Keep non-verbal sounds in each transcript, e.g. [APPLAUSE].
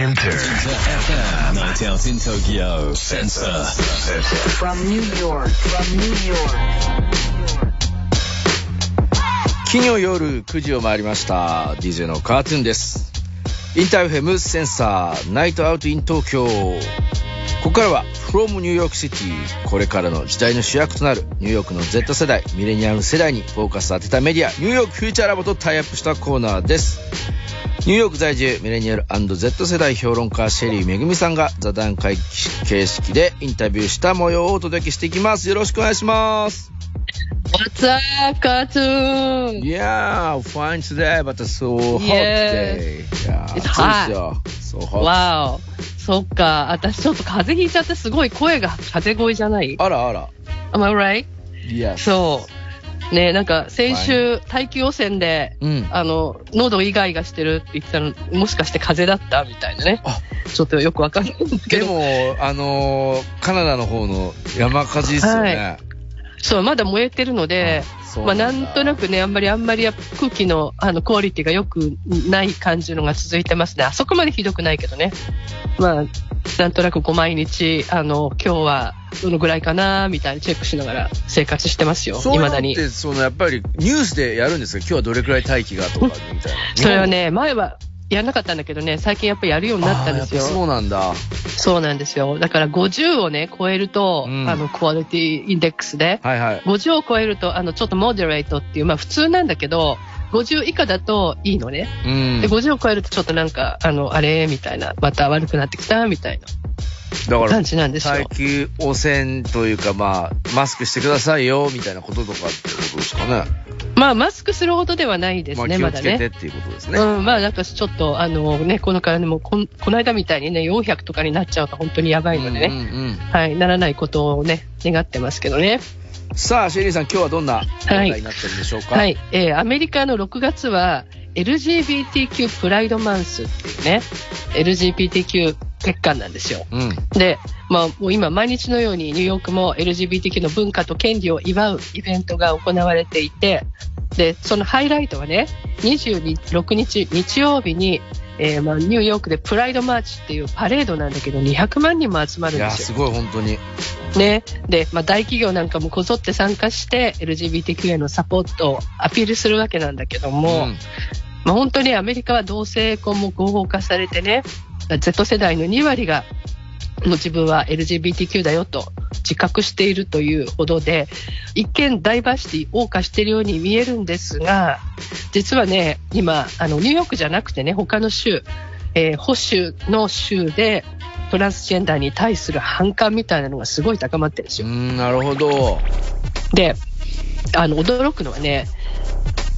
InterFM Night Out in Tokyo Sensor From New York, from New York. 金曜夜9時を回りました。DJ のカートゥーンです。 InterFM Sensor Night Out in 東京。ここからは From New York City これからの時代の主役となるニューヨークの Z 世代ミレニアム世代にフォーカス当てたメディアニューヨークフューチャーラボとタイアップしたコーナーですニューヨーク在住ミレニアル &Z 世代評論家シェリーめぐみさんが座談会形式でインタビューした模様をお届けしていきますよろしくお願いします What's up, cartoon? Yeah, fine today, but it's so hot today. Yeah, It's 暑いですよ So hot. わお。そっか。私ちょっと風邪ひいちゃってすごい声が風邪声じゃない？あらあら。?Am I right? Yes. そう。ねなんか先週、大気汚染で、うん。あの、喉イガイガしてるって言ってたの、もしかして風邪だったみたいなねあ。ちょっとよくわかんないんだけでど。も、あのーカナダの方の山火事ですよね。はそう、まだ燃えてるので、そうまあ、なだんとなくね、あんまりあんまり空気のあのクオリティが良くない感じのが続いてますね。あそこまでひどくないけどね。まあ、なんとなくこう毎日、あの、今日はどのぐらいかな、みたいにチェックしながら生活してますよ。いうのっ未だに。て、そのやっぱりニュースでやるんですか？今日はどれくらい大気がとかみたいな。それはね、前はやんなかったんだけどね、最近やっぱりやるようになったんですよ。そうなんだ。そうなんですよ。だから50をね、超えると、うんあの、クオリティインデックスで、はいはい。50を超えると、あの、ちょっとモデレートっていう、まあ普通なんだけど、50以下だといいのね。うんで、。50を超えるとちょっとなんか、あの、あれみたいな、また悪くなってきたみたいだからな感、じなんです大よ。気汚染というか、まあ、マスクしてくださいよ、みたいなこととかってことですかね。まあ、マスクするほどではないですまあ、ね、気をまだね。つけてっていうことですね。うん、まあ、なんかちょっと、あのね、このからね、もうこん、この間みたいにね、400とかになっちゃうと本当にやばいのでね、うんうんうんはい、ならないことをね、願ってますけどね。さあ、シェリーさん、今日はどんな問題になってるんでしょうか？はい、えーアメリカの6月は LGBTQ プライドマンスっていうね、LGBTQ 月間なんですよ。うん。で、まあ、もう今毎日のようにニューヨークも LGBTQ の文化と権利を祝うイベントが行われていて、で、そのハイライトはね、26日日曜日に、えーまあ、ニューヨークでプライドマーチっていうパレードなんだけど、200万人も集まるんですよ。すごい、本当に。ね。で、まあ、大企業なんかもこぞって参加して、LGBTQ へのサポートをアピールするわけなんだけども、んまあ、本当にアメリカは同性婚も合法化されてね、Z 世代の2割が、もう自分は LGBTQ だよと自覚しているというほどで、一見ダイバーシティ謳歌しているように見えるんですが、実はね、今、あの、ニューヨークじゃなくてね、他の州、えー保守の州で、トランスジェンダーに対する反感みたいなのがすごい高まってるんですよ。うん、なるほど。で、あの、驚くのはね、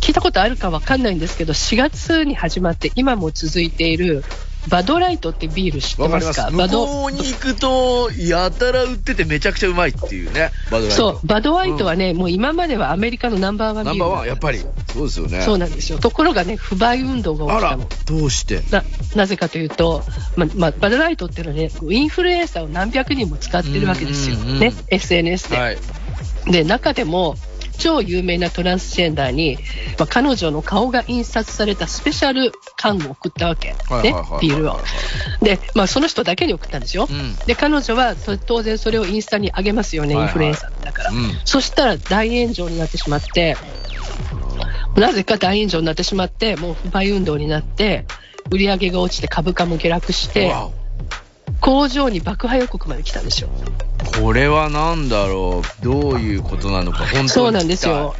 聞いたことあるかわかんないんですけど、4月に始まって今も続いている、バドライトってビール知ってます。か？向バド、こうに行くと、やたら売っててめちゃくちゃうまいっていうね、バドライト。そう、バドワイトはね、もう今まではアメリカのナンバーワンビールナンバーワン、やっぱり。そうですよね。そうなんですよ。ところがね、不買運動が起きたの。、どうして？な、なぜかというと、ま、まバドライトっていうのはね、インフルエンサーを何百人も使ってるわけですよ。うんうんうんね、SNS で。はい。で、中でも、超有名なトランスジェンダーに、まあ、彼女の顔が印刷されたスペシャル缶を送ったわけ。ねビールを。で、まあ、その人だけに送ったんですよ。うん。で、彼女はと当然それをインスタに上げますよね、はいはいインフルエンサーだから。うん。そしたら大炎上になってしまって、なぜか大炎上になってしまって、もう不買運動になって、売り上げが落ちて株価も下落して、わ工場に爆破予告まで来たんですよ。おこれはなんだろう。どういうことなのか、本当に聞きたい。そうなんですよ。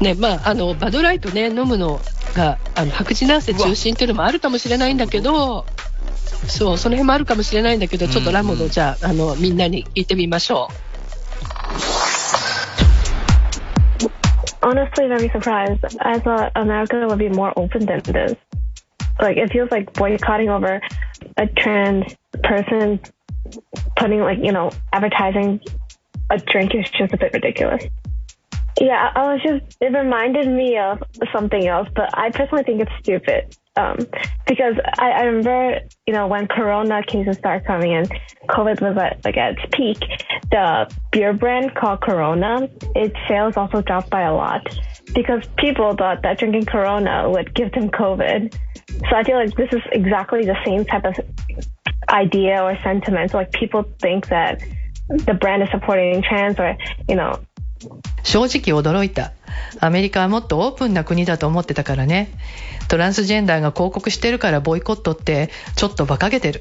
ね、まあ、あの、バドライトね、飲むのが、あの、白人男性中心っていうのもあるかもしれないんだけど、そう、その辺もあるかもしれないんだけど、ちょっとラモの、うんうんじゃあ、あの、みんなに聞いてみましょ honestly very surprised. I thought America would be more open than this. Like it feels like boycotting over a trans person putting like, you know, advertising a drink is just a bit ridiculous. Yeah, I was just it reminded me of something else, but I personally think it's stupid. um, because I, I remember, you know, when Corona cases started coming in, COVID was at, like at its peak. The beer brand called Corona, its sales also dropped by a lot because people thought that drinking Corona would give them COVID. So I feel like this is exactly the same type of idea or sentiment. Like people think that the brand is supporting trans or, you know, 正直驚いた。アメリカはもっとオープンな国だと思ってたからね。トランスジェンダーが広告してるからボイコットってちょっと馬鹿げてる。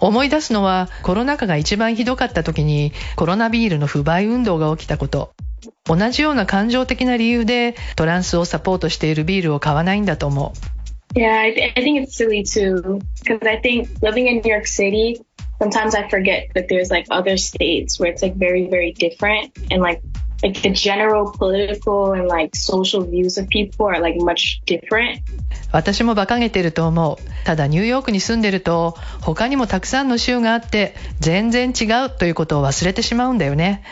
思い出すのはコロナ禍が一番ひどかった時にコロナビールの不買運動が起きたこと。同じような感情的な理由でトランスをサポートしているビールを買わないんだと思う。Yeah, I, th- I think it's silly too. Because I think living in New York City, sometimes I forget that there's like other states where it's like very, very different. And like like the general political and like social views of people are like much different. 私も馬鹿げてると思う。ただニューヨークに住んでると他にもたくさんの州があって全然違うということを忘れてしまうんだよね。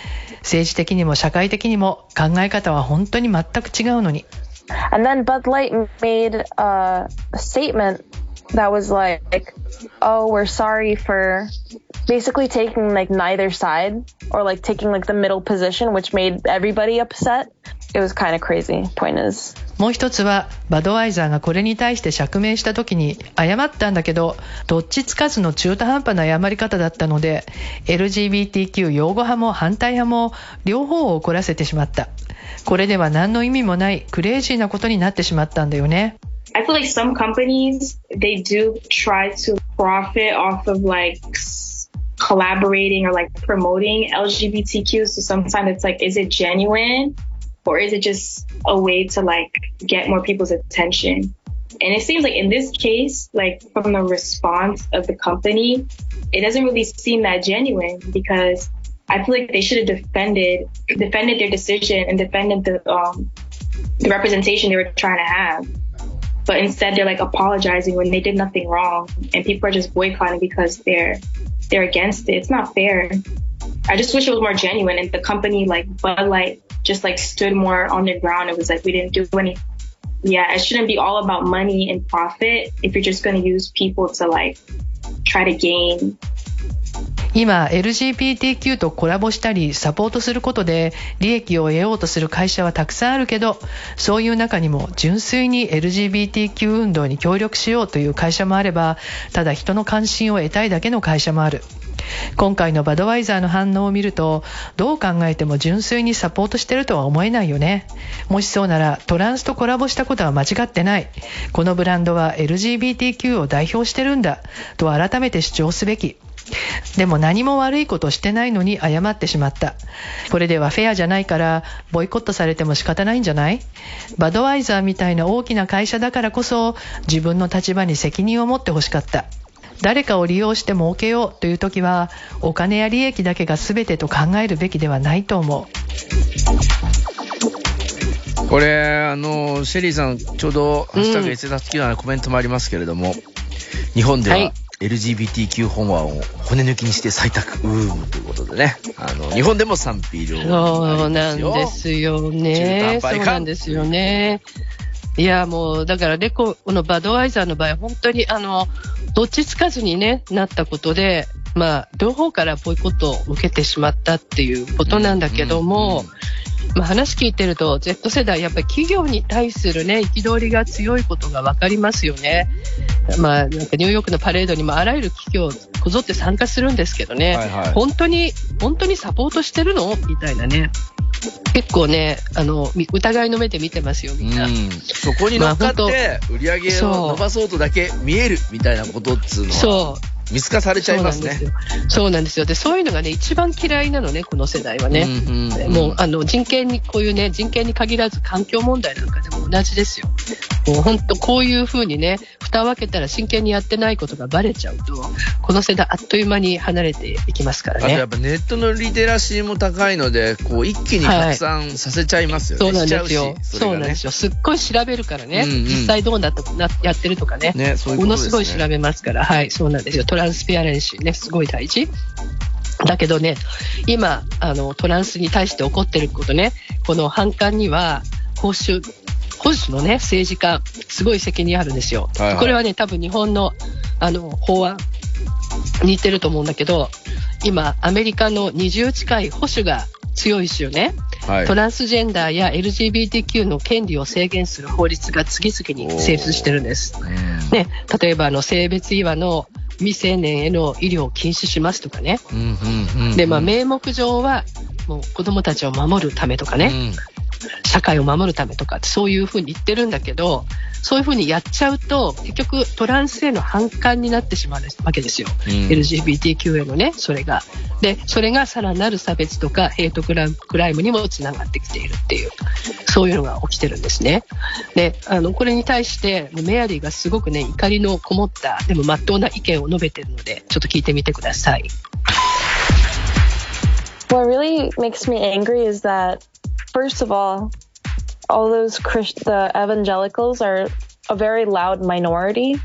政治的にも社会的にも考え方は本当に全く違うのに。And then Bud Light made uh, a statement that was like, oh, we're sorry for basically taking like neither side or like taking like the middle position, which made everybody upset. It was kind of crazy. Point is. もう一つは、バドワイザーがこれに対して釈明した時に謝ったんだけど、どっちつかずの中途半端な謝り方だったので、LGBTQ 擁護派も反対派も両方を怒らせてしまった。これでは何の意味もないクレイジーなことになってしまったんだよね。I feel like some companies, they do try to profit off of like collaborating or like promoting LGBTQ. So sometimes it's like, is it genuine or is it just a way to like get more people's attention? And it seems like in this case, like from the response of the company, it doesn't really seem that genuine because I feel like they should have defended defended their decision and defended the um, the representation they were trying to have. But instead, they're like apologizing when they did nothing wrong, and people are just boycotting because they're they're against it. It's not fair. I just wish it was more genuine and the company like Bud Light just like stood more on the ground. It was like we didn't do any. Yeah, it shouldn't be all about money and profit if you're just going to use people to like try to gain 今 LGBTQ とコラボしたりサポートすることで利益を得ようとする会社はたくさんあるけどそういう中にも純粋に LGBTQ 運動に協力しようという会社もあればただ人の関心を得たいだけの会社もある。今回のバドワイザーの反応を見るとどう考えても純粋にサポートしてるとは思えないよね。もしそうならトランスとコラボしたことは間違ってない。このブランドは LGBTQ を代表してるんだと改めて主張すべき。でも何も悪いことしてないのに謝ってしまった。これではフェアじゃないからボイコットされても仕方ないんじゃない？バドワイザーみたいな大きな会社だからこそ自分の立場に責任を持ってほしかった。誰かを利用して儲けようという時はお金や利益だけが全てと考えるべきではないと思う。これ、あの、シェリーさん、ちょうど、ハッシュタグ SS 好きなコメントもありますけれども、日本では、はい LGBTQ 本案を骨抜きにして採択、うーむということでね。あの、日本でも賛否両そうなんですよね。そうなんですよね。いや、もう、だからね、このバドワイザーの場合、本当に、あの、どっちつかずにね、なったことで、まあ、両方からボイコットを受けてしまったっていうことなんだけども、まあ、話聞いてると Z 世代やっぱり企業に対するね憤りが強いことが分かりますよね。まあ、なんかニューヨークのパレードにもあらゆる企業こぞって参加するんですけどね、はいはい、本当に本当にサポートしてるの？みたいなね。結構ね、あの、疑いの目で見てますよ、みんな。うん、そこに乗っかって、売り上げを伸ばそうとだけ見えるみたいなことっつうのは。そう。見透かされちゃいますね。そうなんですよ。で、そういうのがね、一番嫌いなのね、この世代はね。うんうんうん、もう、あの、人権に、こういうね、人権に限らず環境問題なんかでも同じですよ。もう本当、こういうふうにね、蓋を開けたら真剣にやってないことがバレちゃうと、この世代あっという間に離れていきますからね。あとやっぱネットのリテラシーも高いので、こう、一気に拡散させちゃいますよね。はい、そうなんですよ。そ、ね,、うなんですよ。すっごい調べるからね。うんうん、実際どうなったなやってるとかね。ね、ね、ものすごい調べますから。はい、そうなんですよ。トランスペアレンシーね、すごい大事。だけどね、今、あの、トランスに対して起こってることね、この反感には、報酬、保守のね、政治家、すごい責任あるんですよ。はいはい。これはね、多分日本の、あの、法案、似てると思うんだけど、今、アメリカの20近い保守が強い州ね、はい。トランスジェンダーや LGBTQ の権利を制限する法律が次々に成立してるんです。うん。ね、例えばあの性別違和の未成年への医療を禁止しますとかね。で、まあ、名目上は、もう子供たちを守るためとかね、社会を守るためとかってそういうふうに言ってるんだけど、そういうふうにやっちゃうと、結局トランスへの反感になってしまうわけですよ。うん LGBTQ へのね、それが。で、それがさらなる差別とかヘイトクライムクライムにもつながってきているっていう、そういうのが起きてるんですね。で、あの、これに対して、メアリーがすごくね、怒りのこもった、でも真っ当な意見を述べてるので、ちょっと聞いてみてください。What really makes me angry is that, first of all, all those Christ- the evangelicals are a very loud minority.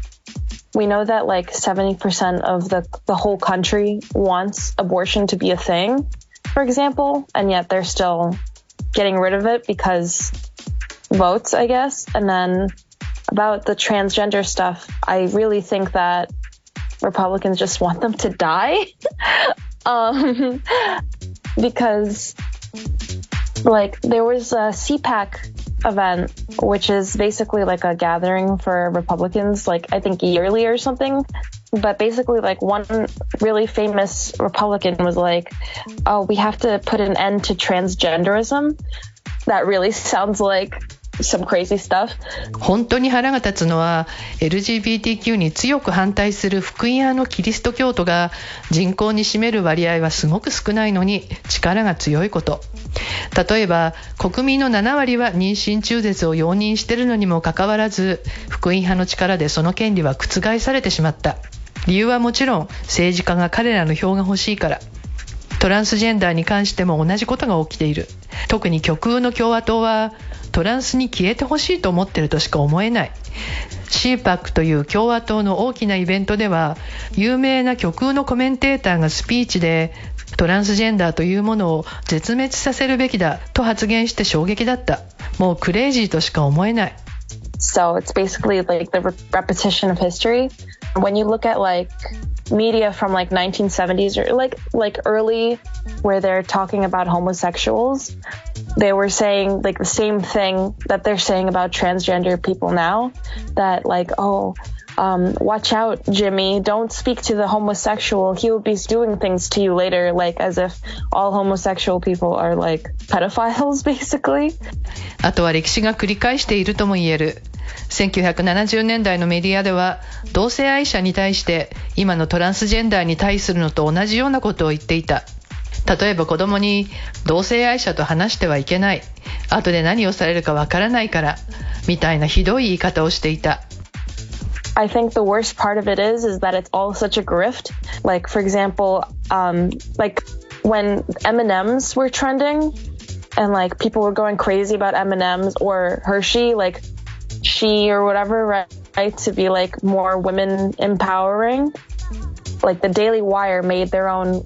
We know that like 70% of the, the whole country wants abortion to be a thing, for example, and yet they're still getting rid of it because votes, I guess. And then about the transgender stuff, I really think that Republicans just want them to die. [LAUGHS] um, because like there was a CPAC event, which is basically like a gathering for Republicans, like I think yearly or something. But basically, like one really famous Republican was like, "Oh, we have to put an end to transgenderism." That really [LAUGHS] sounds like some crazy stuff. 本当に腹が立つのは LGBTQ に強く反対する福音派のキリスト教徒が人口に占める割合はすごく少ないのに力が強いこと。例えば国民の7割は妊娠中絶を容認しているのにもかかわらず福音派の力でその権利は覆されてしまった。理由はもちろん政治家が彼らの票が欲しいから。トランスジェンダーに関しても同じことが起きている。特に極右の共和党はトランスに消えてほしいと思ってるとしか思えない。CPAC という共和党の大きなイベントでは有名な極右のコメンテーターがスピーチでトランスジェンダーというものを絶滅させるべきだと発言して衝撃だった。もうクレイジーとしか思えない。So it's basically like the repetition of history. When you look at like media from like 1970s or like like early where they're talking about homosexuals, they were saying like the same thing that they're saying about transgender people now that like oh um, watch out, Jimmy. Don't speak to the homosexual. He will be doing things to you later, like as if all homosexual people are like pedophiles, basically. あとは歴史が繰り返しているとも言える1970年代のメディアでは同性愛者に対して今のトランスジェンダーに対するのと同じようなことを言っていた例えば子供に同性愛者と話してはいけない後で何をされるかわからないからみたいなひどい言い方をしていた I think the worst part of it is is that it's all such a grift. Like for example, um, like when M and M's were trending, and like people were going crazy about M and M's or Hershey, like she or whatever, right, right, to be like more women empowering. Like the Daily Wire made their own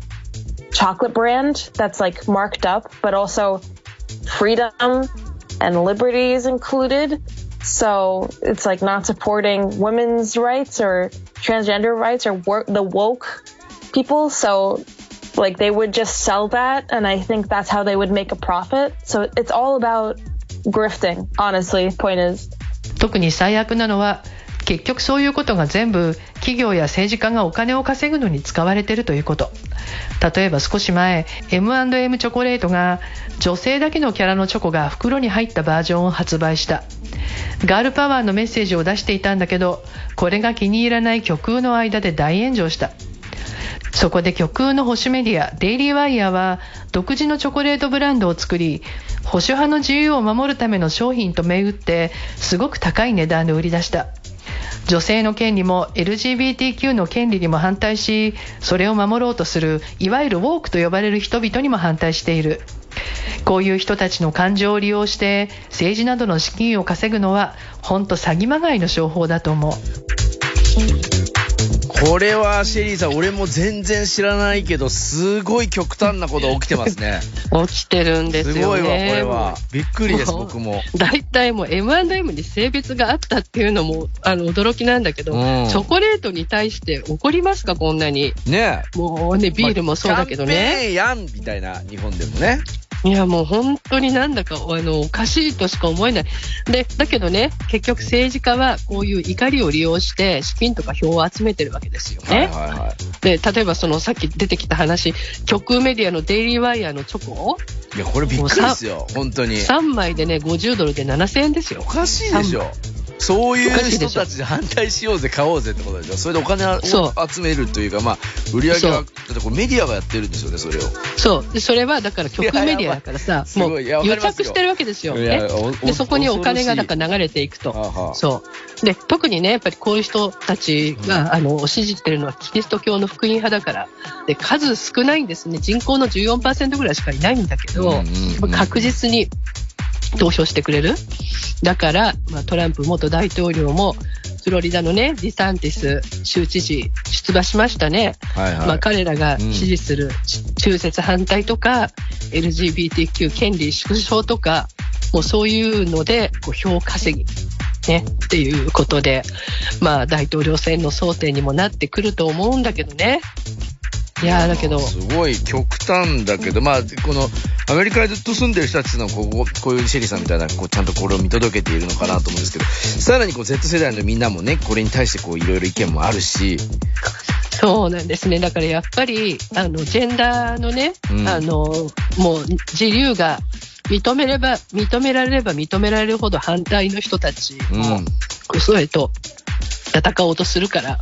chocolate brand that's like marked up, but also freedom and liberty is included. So it's like not supporting women's rights or transgender rights or wor- the woke people. So like they would just sell that. And I think that's how they would make a profit. So it's all about grifting, honestly, point is. 特に最悪なのは 結局そういうことが全部企業や政治家がお金を稼ぐのに使われているということ。例えば少し前 M&M チョコレートが女性だけのキャラのチョコが袋に入ったバージョンを発売した。ガールパワーのメッセージを出していたんだけどこれが気に入らない極右の間で大炎上した。そこで極右の保守メディアデイリーワイヤーは独自のチョコレートブランドを作り保守派の自由を守るための商品と銘打ってすごく高い値段で売り出した。女性の権利も LGBTQ の権利にも反対しそれを守ろうとするいわゆるウォークと呼ばれる人々にも反対している。こういう人たちの感情を利用して政治などの資金を稼ぐのは本当詐欺まがいの商法だと思う。これはシェリーさん、俺も全然知らないけど、すごい極端なこと起きてますね。[LAUGHS] 起きてるんですよね。すごいわ、これは。びっくりです、僕も。大 [LAUGHS] 体もう M&M に性別があったっていうのもあの驚きなんだけど、うんチョコレートに対して怒りますか、こんなに。ねもうね、ビールもそうだけどね。ペーンやんみたいな、日本でもね。いや、もう本当になんだかあのおかしいとしか思えない。で、だけどね、結局政治家はこういう怒りを利用して資金とか票を集めてるわけですよね。はいはいはい。で、例えばそのさっき出てきた話、極右メディアのデイリーワイヤーのチョコ？いや、これびっくりですよ、本当に。3枚でね、50ドルで7000円ですよお。かしいでしょ。そういう人たちで反対しようぜ、買おうぜってことでしょ。それでお金をそ集めるというか、まあ、売り上げは、だってこれメディアがやってるんですよね、それを。そう。で、それはだから極右メディアだからさ、もう癒着してるわけですよ。ね。で、そこにお金がだ恐ろしいから流れていくと。はあはあそう。で、特にね、やっぱりこういう人たちが、あの、支持してるのはキリスト教の福音派だから、で、数少ないんですね。人口の14%ぐらいしかいないんだけど、うんうんうん確実に投票してくれる？だから、まあ、トランプ元大統領も、フロリダのね、ディサンティス州知事出馬しましたね。はいはい。まあ、彼らが支持する中絶反対とか、LGBTQ 権利縮小とか、もうそういうのでこう票稼ぎ、ね、っていうことで、まあ、大統領選の争点にもなってくると思うんだけどね。いやーだけど、すごい極端だけど、まあ、この、アメリカにずっと住んでる人たちのここ、こういうシェリーさんみたいな、こう、ちゃんとこれを見届けているのかなと思うんですけど、さらにこう、Z 世代のみんなもね、これに対してこう、いろいろ意見もあるし、そうなんですね。だからやっぱり、あの、ジェンダーのね、うん。あの、もう自由が認めれば、認められれば認められるほど反対の人たちも、それと戦おうとするから、うん、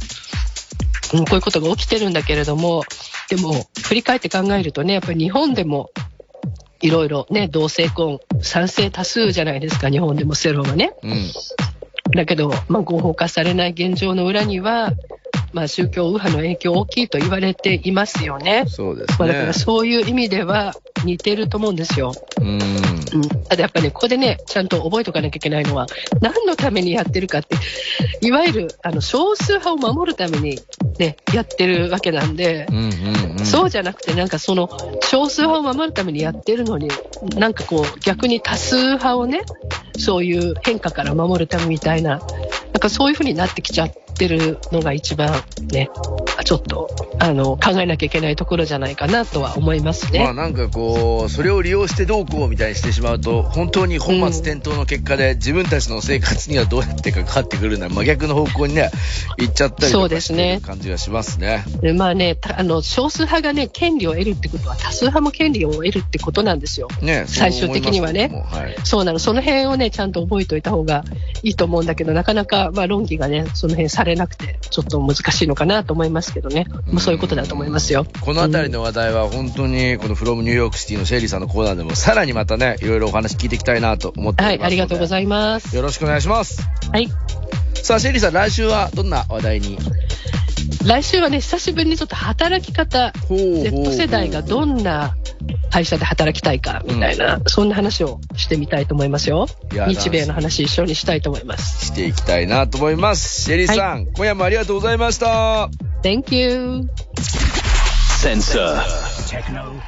こういうことが起きてるんだけれども、でも、振り返って考えるとね、やっぱり日本でも、いろいろね、同性婚、賛成多数じゃないですか、日本でもセロはね。うん。だけど、まあ、合法化されない現状の裏には、まあ、宗教右派の影響大きいと言われていますよね。そうですまあ、だからね。そういう意味では似てると思うんですよ。うん。うん、ただやっぱね、ここでね、ちゃんと覚えておかなきゃいけないのは、何のためにやってるかって、いわゆるあの少数派を守るために、ね、やってるわけなんで、うんうんうん。そうじゃなくて、なんかその少数派を守るためにやってるのに、なんかこう、逆に多数派をね、そういう変化から守るためみたいな、なんかそういうふうになってきちゃってるのが一番ね、ちょっとあの考えなきゃいけないところじゃないかなとは思いますね。まあなんかこう、それを利用してどうこうみたいにしてしまうと、本当に本末転倒の結果で、自分たちの生活にはどうやってかかってくるのは真逆の方向にね、行っちゃったりそとかしてうですねる感じがしますね。でまあね、たあの少数派がね、権利を得るってことは、多数派も権利を得るってことなんですよ。ね最終的にはねはい。そうなの、その辺をね、ちゃんと覚えておいた方がいいと思うんだけど、なかなか、まあ、論議がね、その辺されなくて、ちょっと難しいのかなと思いますけどね。もうそういうことだと思いますよ。このあたりの話題は本当に、この from ニューヨークシティのシェリーさんのコーナーでも、さらにまたね、いろいろお話聞いていきたいなと思っておりますので。はい、ありがとうございます。よろしくお願いします。はい。さあ、シェリーさん、来週はどんな話題に？来週はね、久しぶりにちょっと働き方、ほうほう Z 世代がどんな会社で働きたいか、みたいな、そんな話をしてみたいと思いますよ。日米の話一緒にしたいと思います。していきたいなと思います。シェリーさん、今夜もありがとうございました。Thank you! Sensor. Techno